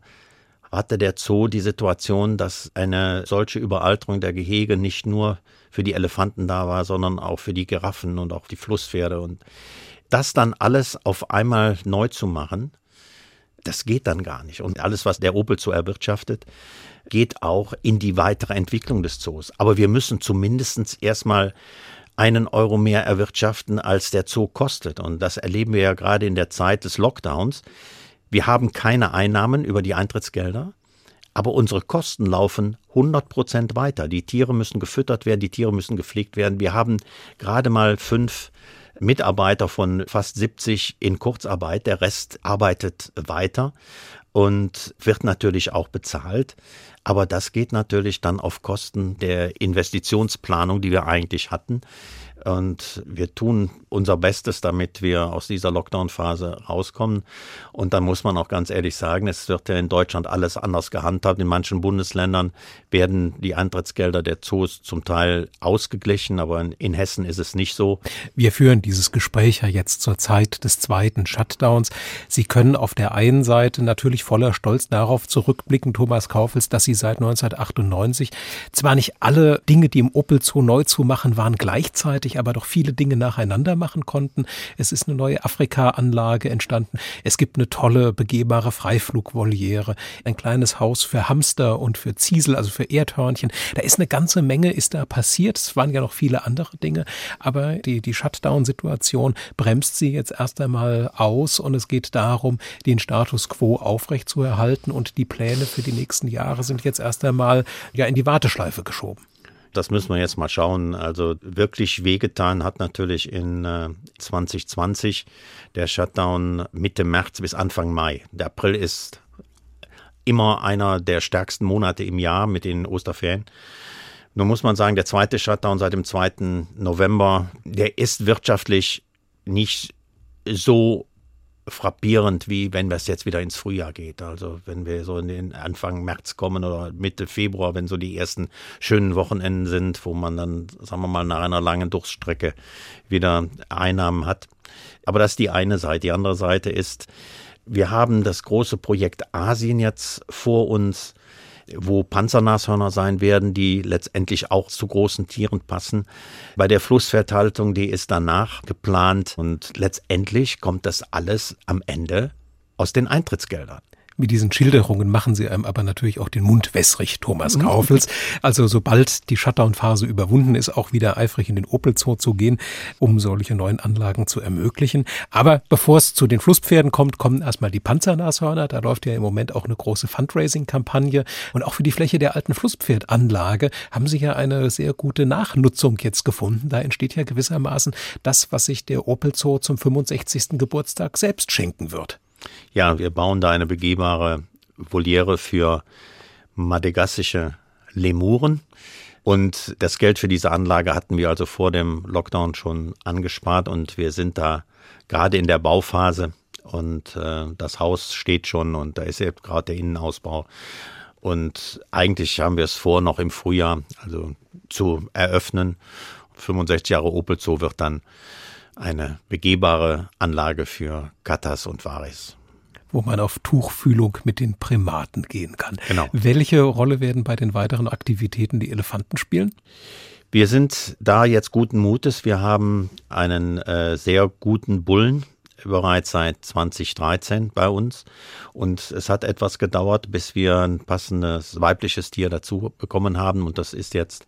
hatte der Zoo die Situation, dass eine solche Überalterung der Gehege nicht nur für die Elefanten da war, sondern auch für die Giraffen und auch die Flusspferde. Und das dann alles auf einmal neu zu machen, das geht dann gar nicht. Und alles, was der Opel so erwirtschaftet, geht auch in die weitere Entwicklung des Zoos. Aber wir müssen zumindest erstmal einen Euro mehr erwirtschaften, als der Zoo kostet. Und das erleben wir ja gerade in der Zeit des Lockdowns. Wir haben keine Einnahmen über die Eintrittsgelder, aber unsere Kosten laufen 100 Prozent weiter. Die Tiere müssen gefüttert werden, die Tiere müssen gepflegt werden. Wir haben gerade mal fünf Mitarbeiter von fast 70 in Kurzarbeit. Der Rest arbeitet weiter und wird natürlich auch bezahlt. Aber das geht natürlich dann auf Kosten der Investitionsplanung, die wir eigentlich hatten. Und wir tun unser Bestes, damit wir aus dieser Lockdown-Phase rauskommen. Und dann muss man auch ganz ehrlich sagen, es wird ja in Deutschland alles anders gehandhabt. In manchen Bundesländern werden die Eintrittsgelder der Zoos zum Teil ausgeglichen, aber in, Hessen ist es nicht so. Wir führen dieses Gespräch ja jetzt zur Zeit des zweiten Shutdowns. Sie können auf der einen Seite natürlich voller Stolz darauf zurückblicken, Thomas Kaufels, dass Sie seit 1998 zwar nicht alle Dinge, die im Opel Zoo neu zu machen waren, gleichzeitig gleichzeitig aber doch viele Dinge nacheinander machen konnten. Es ist eine neue Afrika-Anlage entstanden. Es gibt eine tolle, begehbare Freiflugvoliere, ein kleines Haus für Hamster und für Ziesel, also für Erdhörnchen. Da ist eine ganze Menge, ist da passiert. Es waren ja noch viele andere Dinge, aber die, die Shutdown-Situation bremst sie jetzt erst einmal aus und es geht darum, den Status quo aufrechtzuerhalten und die Pläne für die nächsten Jahre sind jetzt erst einmal ja in die Warteschleife geschoben. Das müssen wir jetzt mal schauen. Also wirklich wehgetan hat natürlich in äh, 2020 der Shutdown Mitte März bis Anfang Mai. Der April ist immer einer der stärksten Monate im Jahr mit den Osterferien. Nun muss man sagen, der zweite Shutdown seit dem 2. November, der ist wirtschaftlich nicht so frappierend, wie wenn es jetzt wieder ins Frühjahr geht. Also wenn wir so in den Anfang März kommen oder Mitte Februar, wenn so die ersten schönen Wochenenden sind, wo man dann, sagen wir mal, nach einer langen Durchstrecke wieder Einnahmen hat. Aber das ist die eine Seite. Die andere Seite ist, wir haben das große Projekt Asien jetzt vor uns wo Panzernashörner sein werden, die letztendlich auch zu großen Tieren passen. Bei der Flussvertaltung, die ist danach geplant und letztendlich kommt das alles am Ende aus den Eintrittsgeldern. Mit diesen Schilderungen machen sie einem aber natürlich auch den Mund wässrig, Thomas Kaufels. Also sobald die Shutdown-Phase überwunden ist, auch wieder eifrig in den Opel Zoo zu gehen, um solche neuen Anlagen zu ermöglichen. Aber bevor es zu den Flusspferden kommt, kommen erstmal die Panzernashörner. Da läuft ja im Moment auch eine große Fundraising-Kampagne. Und auch für die Fläche der alten Flusspferdanlage haben sie ja eine sehr gute Nachnutzung jetzt gefunden. Da entsteht ja gewissermaßen das, was sich der Opel Zoo zum 65. Geburtstag selbst schenken wird. Ja, wir bauen da eine begehbare Voliere für madagassische Lemuren. Und das Geld für diese Anlage hatten wir also vor dem Lockdown schon angespart und wir sind da gerade in der Bauphase und äh, das Haus steht schon und da ist eben gerade der Innenausbau. Und eigentlich haben wir es vor, noch im Frühjahr also zu eröffnen. 65 Jahre Opel Zoo wird dann eine begehbare Anlage für Katas und Varis wo man auf Tuchfühlung mit den Primaten gehen kann. Genau. Welche Rolle werden bei den weiteren Aktivitäten die Elefanten spielen? Wir sind da jetzt guten Mutes. Wir haben einen äh, sehr guten Bullen bereits seit 2013 bei uns. Und es hat etwas gedauert, bis wir ein passendes weibliches Tier dazu bekommen haben. Und das ist jetzt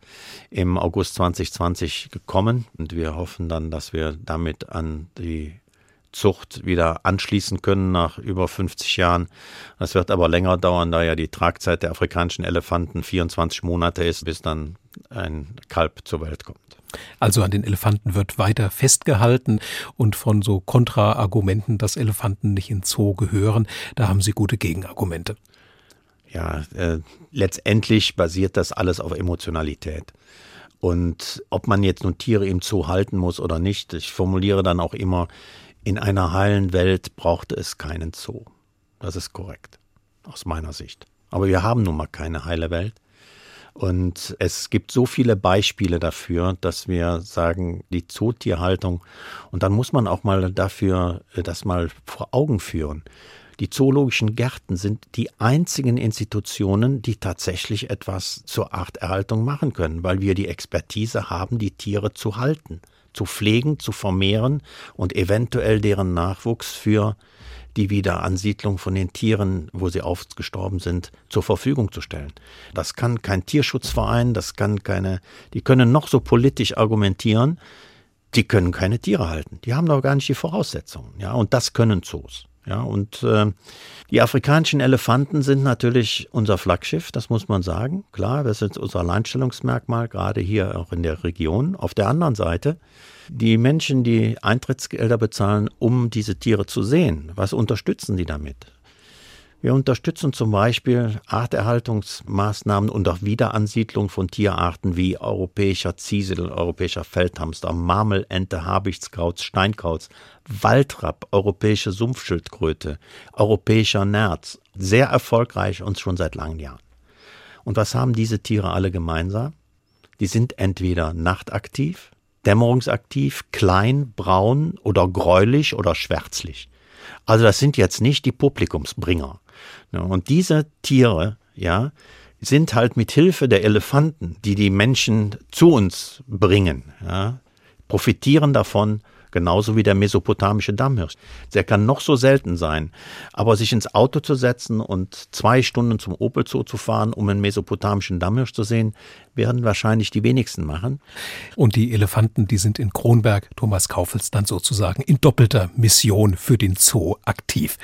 im August 2020 gekommen. Und wir hoffen dann, dass wir damit an die Zucht wieder anschließen können nach über 50 Jahren. Das wird aber länger dauern, da ja die Tragzeit der afrikanischen Elefanten 24 Monate ist, bis dann ein Kalb zur Welt kommt. Also an den Elefanten wird weiter festgehalten und von so Kontraargumenten, dass Elefanten nicht in Zoo gehören, da haben Sie gute Gegenargumente. Ja, äh, letztendlich basiert das alles auf Emotionalität. Und ob man jetzt nun Tiere im Zoo halten muss oder nicht, ich formuliere dann auch immer, in einer heilen Welt brauchte es keinen Zoo. Das ist korrekt, aus meiner Sicht. Aber wir haben nun mal keine heile Welt. Und es gibt so viele Beispiele dafür, dass wir sagen, die Zootierhaltung, und dann muss man auch mal dafür äh, das mal vor Augen führen. Die zoologischen Gärten sind die einzigen Institutionen, die tatsächlich etwas zur Arterhaltung machen können, weil wir die Expertise haben, die Tiere zu halten, zu pflegen, zu vermehren und eventuell deren Nachwuchs für die Wiederansiedlung von den Tieren, wo sie ausgestorben sind, zur Verfügung zu stellen. Das kann kein Tierschutzverein, das kann keine, die können noch so politisch argumentieren, die können keine Tiere halten. Die haben doch gar nicht die Voraussetzungen. Ja, und das können Zoos. Ja, und äh, die afrikanischen Elefanten sind natürlich unser Flaggschiff, das muss man sagen. Klar, das ist unser Alleinstellungsmerkmal, gerade hier auch in der Region. Auf der anderen Seite die Menschen, die Eintrittsgelder bezahlen, um diese Tiere zu sehen, was unterstützen die damit? Wir unterstützen zum Beispiel Arterhaltungsmaßnahmen und auch Wiederansiedlung von Tierarten wie europäischer Ziesel, europäischer Feldhamster, Marmelente, Habichtskraut, Steinkauz, Waldrapp, europäische Sumpfschildkröte, europäischer Nerz. Sehr erfolgreich und schon seit langen Jahren. Und was haben diese Tiere alle gemeinsam? Die sind entweder nachtaktiv, dämmerungsaktiv, klein, braun oder gräulich oder schwärzlich. Also das sind jetzt nicht die Publikumsbringer. Und diese Tiere, ja, sind halt mit Hilfe der Elefanten, die die Menschen zu uns bringen, ja, profitieren davon, genauso wie der mesopotamische Dammhirsch. Der kann noch so selten sein, aber sich ins Auto zu setzen und zwei Stunden zum Opel Zoo zu fahren, um einen mesopotamischen Dammhirsch zu sehen, werden wahrscheinlich die wenigsten machen. Und die Elefanten, die sind in Kronberg, Thomas Kaufels dann sozusagen in doppelter Mission für den Zoo aktiv.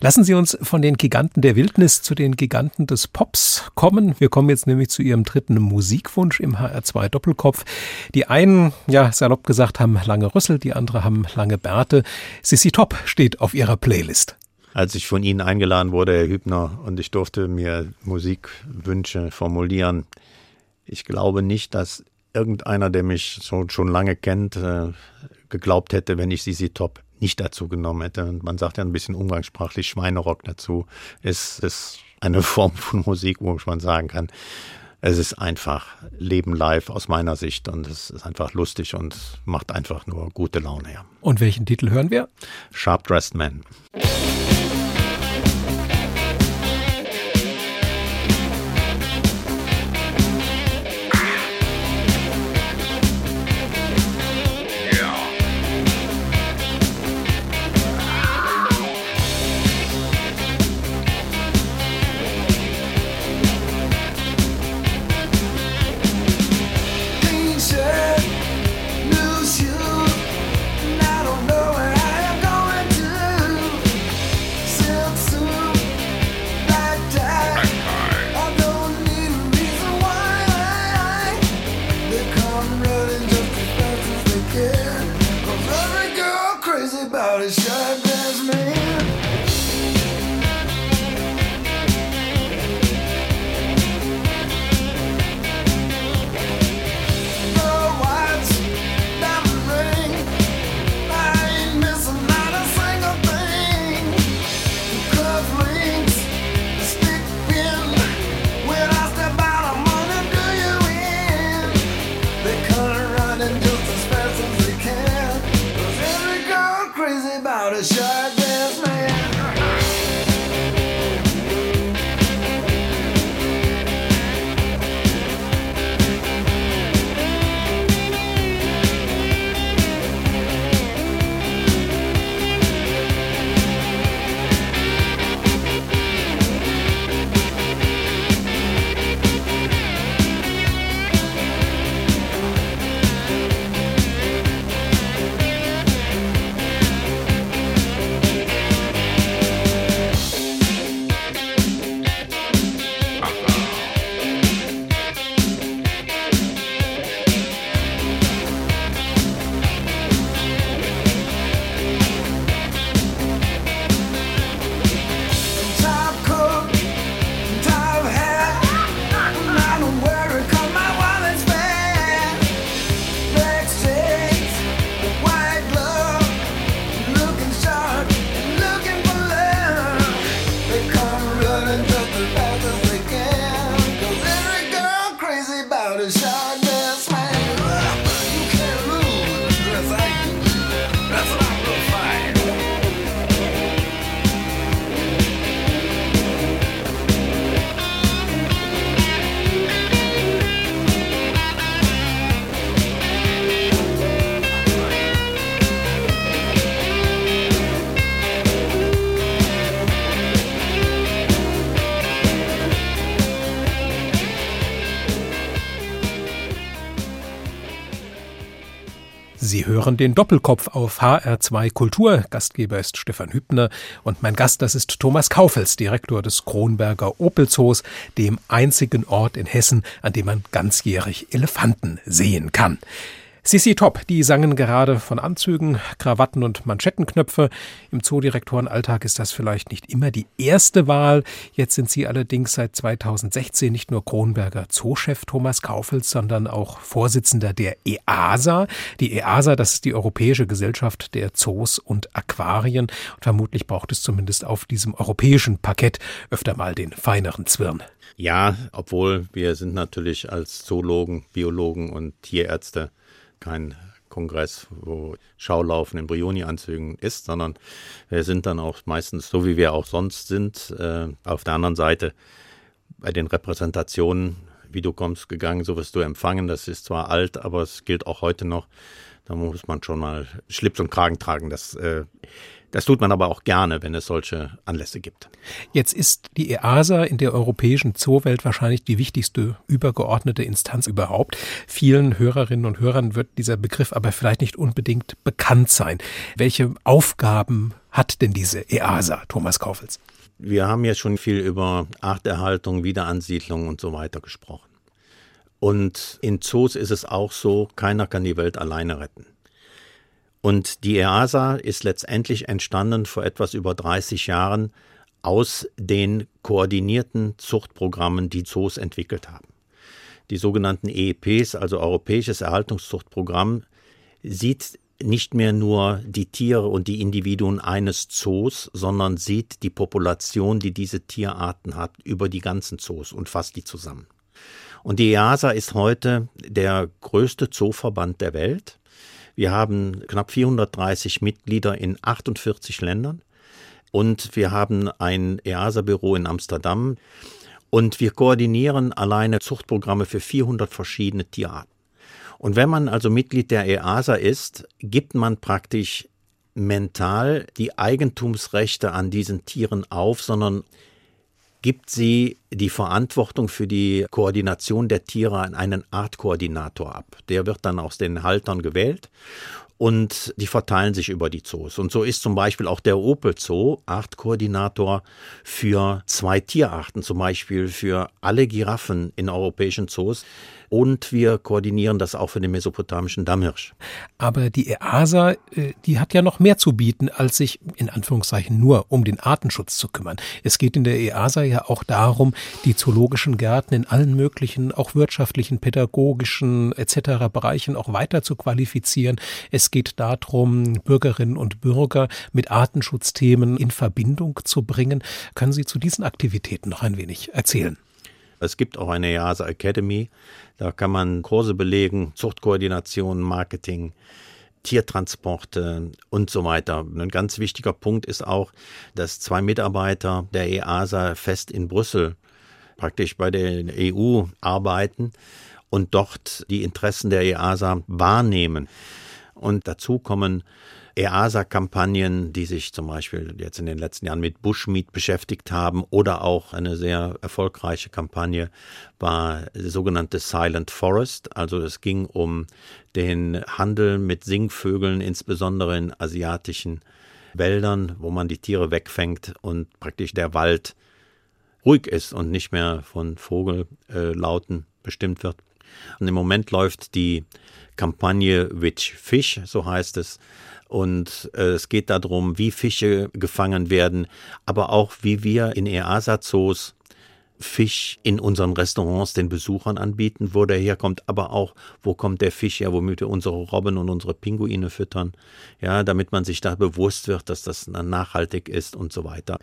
Lassen Sie uns von den Giganten der Wildnis zu den Giganten des Pops kommen. Wir kommen jetzt nämlich zu Ihrem dritten Musikwunsch im HR2 Doppelkopf. Die einen, ja, salopp gesagt, haben lange Rüssel, die anderen haben lange Bärte. Sissy Top steht auf Ihrer Playlist als ich von Ihnen eingeladen wurde, Herr Hübner, und ich durfte mir Musikwünsche formulieren, ich glaube nicht, dass irgendeiner, der mich so, schon lange kennt, äh, geglaubt hätte, wenn ich Sisi Top nicht dazu genommen hätte. Und man sagt ja ein bisschen umgangssprachlich Schweinerock dazu. Es ist eine Form von Musik, wo man sagen kann, es ist einfach Leben live aus meiner Sicht und es ist einfach lustig und macht einfach nur gute Laune her. Und welchen Titel hören wir? Sharp Dressed Man. about a shot. Hören den Doppelkopf auf HR2 Kultur. Gastgeber ist Stefan Hübner und mein Gast, das ist Thomas Kaufels, Direktor des Kronberger Opelzoos, dem einzigen Ort in Hessen, an dem man ganzjährig Elefanten sehen kann. Sissi Top, die sangen gerade von Anzügen, Krawatten und Manschettenknöpfe. Im Zoodirektorenalltag ist das vielleicht nicht immer die erste Wahl. Jetzt sind Sie allerdings seit 2016 nicht nur Kronberger Zoochef Thomas Kaufels, sondern auch Vorsitzender der EASA. Die EASA, das ist die Europäische Gesellschaft der Zoos und Aquarien. Und vermutlich braucht es zumindest auf diesem europäischen Parkett öfter mal den feineren Zwirn. Ja, obwohl wir sind natürlich als Zoologen, Biologen und Tierärzte kein Kongress, wo Schaulaufen in Brioni-Anzügen ist, sondern wir sind dann auch meistens, so wie wir auch sonst sind, äh, auf der anderen Seite bei den Repräsentationen wie du kommst gegangen, so wirst du empfangen. Das ist zwar alt, aber es gilt auch heute noch. Da muss man schon mal Schlips und Kragen tragen. Das äh, das tut man aber auch gerne, wenn es solche Anlässe gibt. Jetzt ist die EASA in der europäischen Zoowelt wahrscheinlich die wichtigste übergeordnete Instanz überhaupt. Vielen Hörerinnen und Hörern wird dieser Begriff aber vielleicht nicht unbedingt bekannt sein. Welche Aufgaben hat denn diese EASA, Thomas Kaufels? Wir haben jetzt schon viel über Arterhaltung, Wiederansiedlung und so weiter gesprochen. Und in Zoos ist es auch so, keiner kann die Welt alleine retten. Und die EASA ist letztendlich entstanden vor etwas über 30 Jahren aus den koordinierten Zuchtprogrammen, die Zoos entwickelt haben. Die sogenannten EEPs, also Europäisches Erhaltungszuchtprogramm, sieht nicht mehr nur die Tiere und die Individuen eines Zoos, sondern sieht die Population, die diese Tierarten hat, über die ganzen Zoos und fasst die zusammen. Und die EASA ist heute der größte Zooverband der Welt. Wir haben knapp 430 Mitglieder in 48 Ländern und wir haben ein EASA-Büro in Amsterdam und wir koordinieren alleine Zuchtprogramme für 400 verschiedene Tierarten. Und wenn man also Mitglied der EASA ist, gibt man praktisch mental die Eigentumsrechte an diesen Tieren auf, sondern gibt sie die Verantwortung für die Koordination der Tiere an einen Artkoordinator ab. Der wird dann aus den Haltern gewählt und die verteilen sich über die Zoos. Und so ist zum Beispiel auch der Opel Zoo Artkoordinator für zwei Tierarten, zum Beispiel für alle Giraffen in europäischen Zoos und wir koordinieren das auch für den mesopotamischen Dammhirsch. Aber die EASA, äh, die hat ja noch mehr zu bieten, als sich in Anführungszeichen nur um den Artenschutz zu kümmern. Es geht in der EASA ja auch darum, die zoologischen Gärten in allen möglichen, auch wirtschaftlichen, pädagogischen etc. Bereichen auch weiter zu qualifizieren. Es geht darum, Bürgerinnen und Bürger mit Artenschutzthemen in Verbindung zu bringen. Können Sie zu diesen Aktivitäten noch ein wenig erzählen? Es gibt auch eine EASA Academy, da kann man Kurse belegen, Zuchtkoordination, Marketing, Tiertransporte und so weiter. Ein ganz wichtiger Punkt ist auch, dass zwei Mitarbeiter der EASA fest in Brüssel praktisch bei der EU arbeiten und dort die Interessen der EASA wahrnehmen. Und dazu kommen EASA-Kampagnen, die sich zum Beispiel jetzt in den letzten Jahren mit Bushmeat beschäftigt haben oder auch eine sehr erfolgreiche Kampagne war sogenannte Silent Forest. Also es ging um den Handel mit Singvögeln, insbesondere in asiatischen Wäldern, wo man die Tiere wegfängt und praktisch der Wald ruhig ist und nicht mehr von Vogellauten bestimmt wird. Und im Moment läuft die Kampagne Which Fish, so heißt es, und äh, es geht darum, wie Fische gefangen werden, aber auch wie wir in EASA-Zoos Fisch in unseren Restaurants den Besuchern anbieten, wo der herkommt, aber auch, wo kommt der Fisch her, womit wir unsere Robben und unsere Pinguine füttern, ja, damit man sich da bewusst wird, dass das nachhaltig ist und so weiter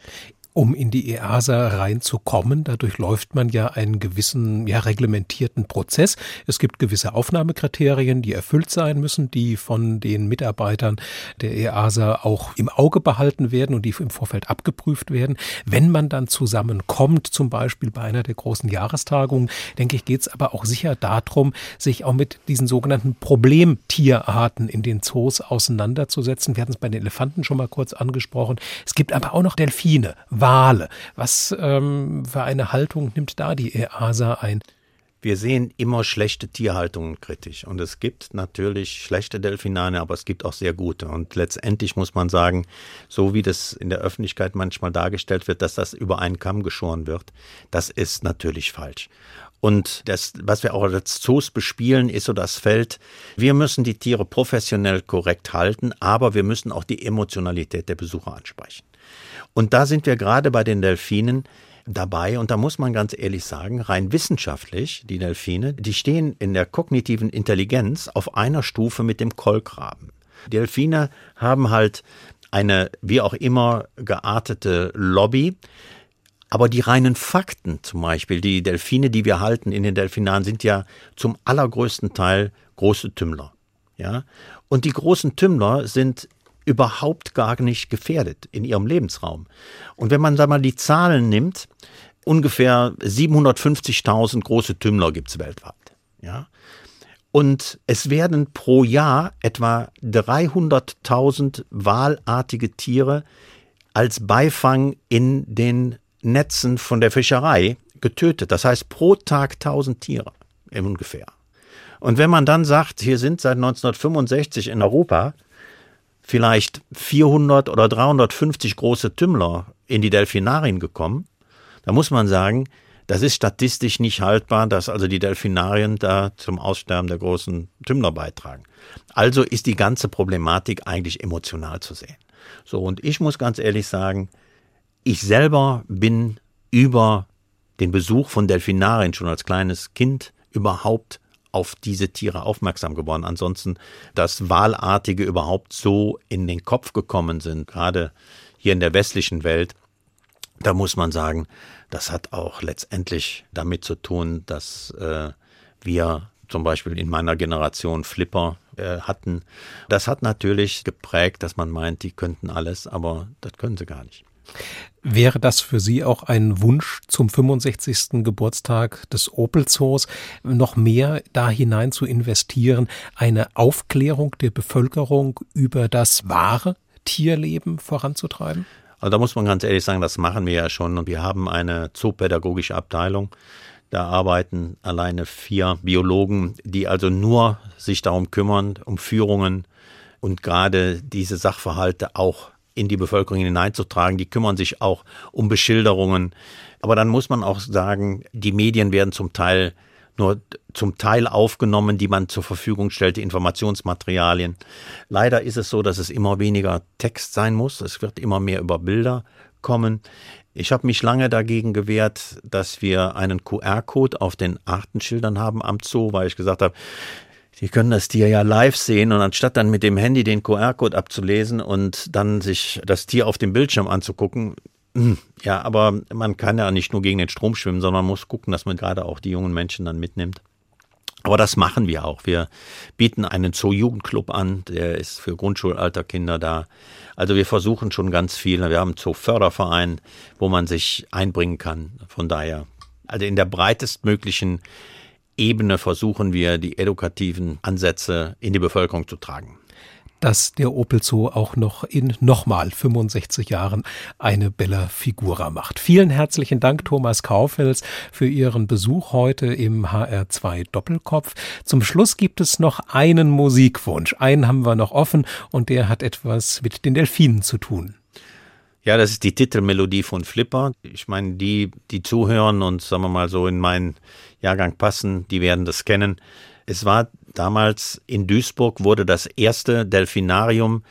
um in die EASA reinzukommen. Dadurch läuft man ja einen gewissen, ja, reglementierten Prozess. Es gibt gewisse Aufnahmekriterien, die erfüllt sein müssen, die von den Mitarbeitern der EASA auch im Auge behalten werden und die im Vorfeld abgeprüft werden. Wenn man dann zusammenkommt, zum Beispiel bei einer der großen Jahrestagungen, denke ich, geht es aber auch sicher darum, sich auch mit diesen sogenannten Problemtierarten in den Zoos auseinanderzusetzen. Wir hatten es bei den Elefanten schon mal kurz angesprochen. Es gibt aber auch noch Delfine, Wale. Was ähm, für eine Haltung nimmt da die EASA ein? Wir sehen immer schlechte Tierhaltungen kritisch. Und es gibt natürlich schlechte Delfinane, aber es gibt auch sehr gute. Und letztendlich muss man sagen, so wie das in der Öffentlichkeit manchmal dargestellt wird, dass das über einen Kamm geschoren wird, das ist natürlich falsch. Und das, was wir auch als Zoos bespielen, ist so das Feld, wir müssen die Tiere professionell korrekt halten, aber wir müssen auch die Emotionalität der Besucher ansprechen. Und da sind wir gerade bei den Delfinen dabei. Und da muss man ganz ehrlich sagen, rein wissenschaftlich, die Delfine, die stehen in der kognitiven Intelligenz auf einer Stufe mit dem Kolkraben. Die Delfine haben halt eine wie auch immer geartete Lobby. Aber die reinen Fakten zum Beispiel, die Delfine, die wir halten in den Delfinaren, sind ja zum allergrößten Teil große Tümmler. Ja? Und die großen Tümmler sind überhaupt gar nicht gefährdet in ihrem Lebensraum. Und wenn man da mal die Zahlen nimmt, ungefähr 750.000 große Tümmler gibt es weltweit. Ja? Und es werden pro Jahr etwa 300.000 wahlartige Tiere als Beifang in den Netzen von der Fischerei getötet. Das heißt pro Tag 1000 Tiere ungefähr. Und wenn man dann sagt, hier sind seit 1965 in Europa vielleicht 400 oder 350 große Tümmler in die Delfinarien gekommen, da muss man sagen, das ist statistisch nicht haltbar, dass also die Delfinarien da zum Aussterben der großen Tümmler beitragen. Also ist die ganze Problematik eigentlich emotional zu sehen. So, und ich muss ganz ehrlich sagen, ich selber bin über den Besuch von Delfinarien schon als kleines Kind überhaupt auf diese Tiere aufmerksam geworden. Ansonsten, dass Wahlartige überhaupt so in den Kopf gekommen sind, gerade hier in der westlichen Welt, da muss man sagen, das hat auch letztendlich damit zu tun, dass äh, wir zum Beispiel in meiner Generation Flipper äh, hatten. Das hat natürlich geprägt, dass man meint, die könnten alles, aber das können sie gar nicht. Wäre das für Sie auch ein Wunsch zum 65. Geburtstag des Opel Zoos, noch mehr da hinein zu investieren, eine Aufklärung der Bevölkerung über das wahre Tierleben voranzutreiben? Also da muss man ganz ehrlich sagen, das machen wir ja schon und wir haben eine zoopädagogische Abteilung. Da arbeiten alleine vier Biologen, die also nur sich darum kümmern, um Führungen und gerade diese Sachverhalte auch in die Bevölkerung hineinzutragen. Die kümmern sich auch um Beschilderungen. Aber dann muss man auch sagen, die Medien werden zum Teil nur zum Teil aufgenommen, die man zur Verfügung stellt, die Informationsmaterialien. Leider ist es so, dass es immer weniger Text sein muss. Es wird immer mehr über Bilder kommen. Ich habe mich lange dagegen gewehrt, dass wir einen QR-Code auf den Artenschildern haben am Zoo, weil ich gesagt habe, Sie können das Tier ja live sehen und anstatt dann mit dem Handy den QR-Code abzulesen und dann sich das Tier auf dem Bildschirm anzugucken, hm, ja, aber man kann ja nicht nur gegen den Strom schwimmen, sondern muss gucken, dass man gerade auch die jungen Menschen dann mitnimmt. Aber das machen wir auch. Wir bieten einen Zoo-Jugendclub an, der ist für Grundschulalterkinder da. Also wir versuchen schon ganz viel. Wir haben einen Zoo-Förderverein, wo man sich einbringen kann. Von daher, also in der breitestmöglichen Ebene versuchen wir, die edukativen Ansätze in die Bevölkerung zu tragen dass der Opel Zoo auch noch in nochmal 65 Jahren eine Bella Figura macht. Vielen herzlichen Dank, Thomas Kaufels, für Ihren Besuch heute im HR2 Doppelkopf. Zum Schluss gibt es noch einen Musikwunsch. Einen haben wir noch offen und der hat etwas mit den Delfinen zu tun. Ja, das ist die Titelmelodie von Flipper. Ich meine, die, die zuhören und sagen wir mal so in meinen Jahrgang passen, die werden das kennen. Es war damals in Duisburg wurde das erste Delfinarium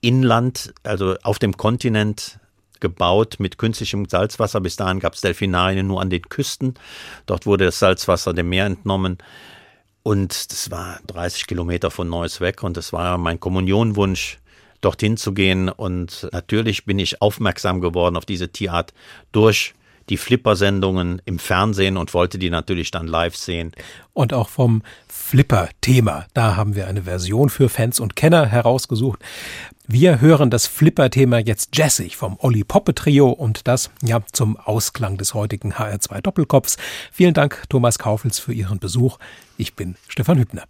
inland, also auf dem Kontinent gebaut mit künstlichem Salzwasser. Bis dahin gab es Delfinarien nur an den Küsten. Dort wurde das Salzwasser dem Meer entnommen. Und das war 30 Kilometer von Neuss weg. Und das war mein Kommunionwunsch, dorthin zu gehen. Und natürlich bin ich aufmerksam geworden auf diese Tierart durch die Flipper-Sendungen im Fernsehen und wollte die natürlich dann live sehen. Und auch vom Flipper-Thema. Da haben wir eine Version für Fans und Kenner herausgesucht. Wir hören das Flipper-Thema jetzt jazzig vom Olli Poppe Trio und das ja zum Ausklang des heutigen HR2 Doppelkopfs. Vielen Dank, Thomas Kaufels, für Ihren Besuch. Ich bin Stefan Hübner.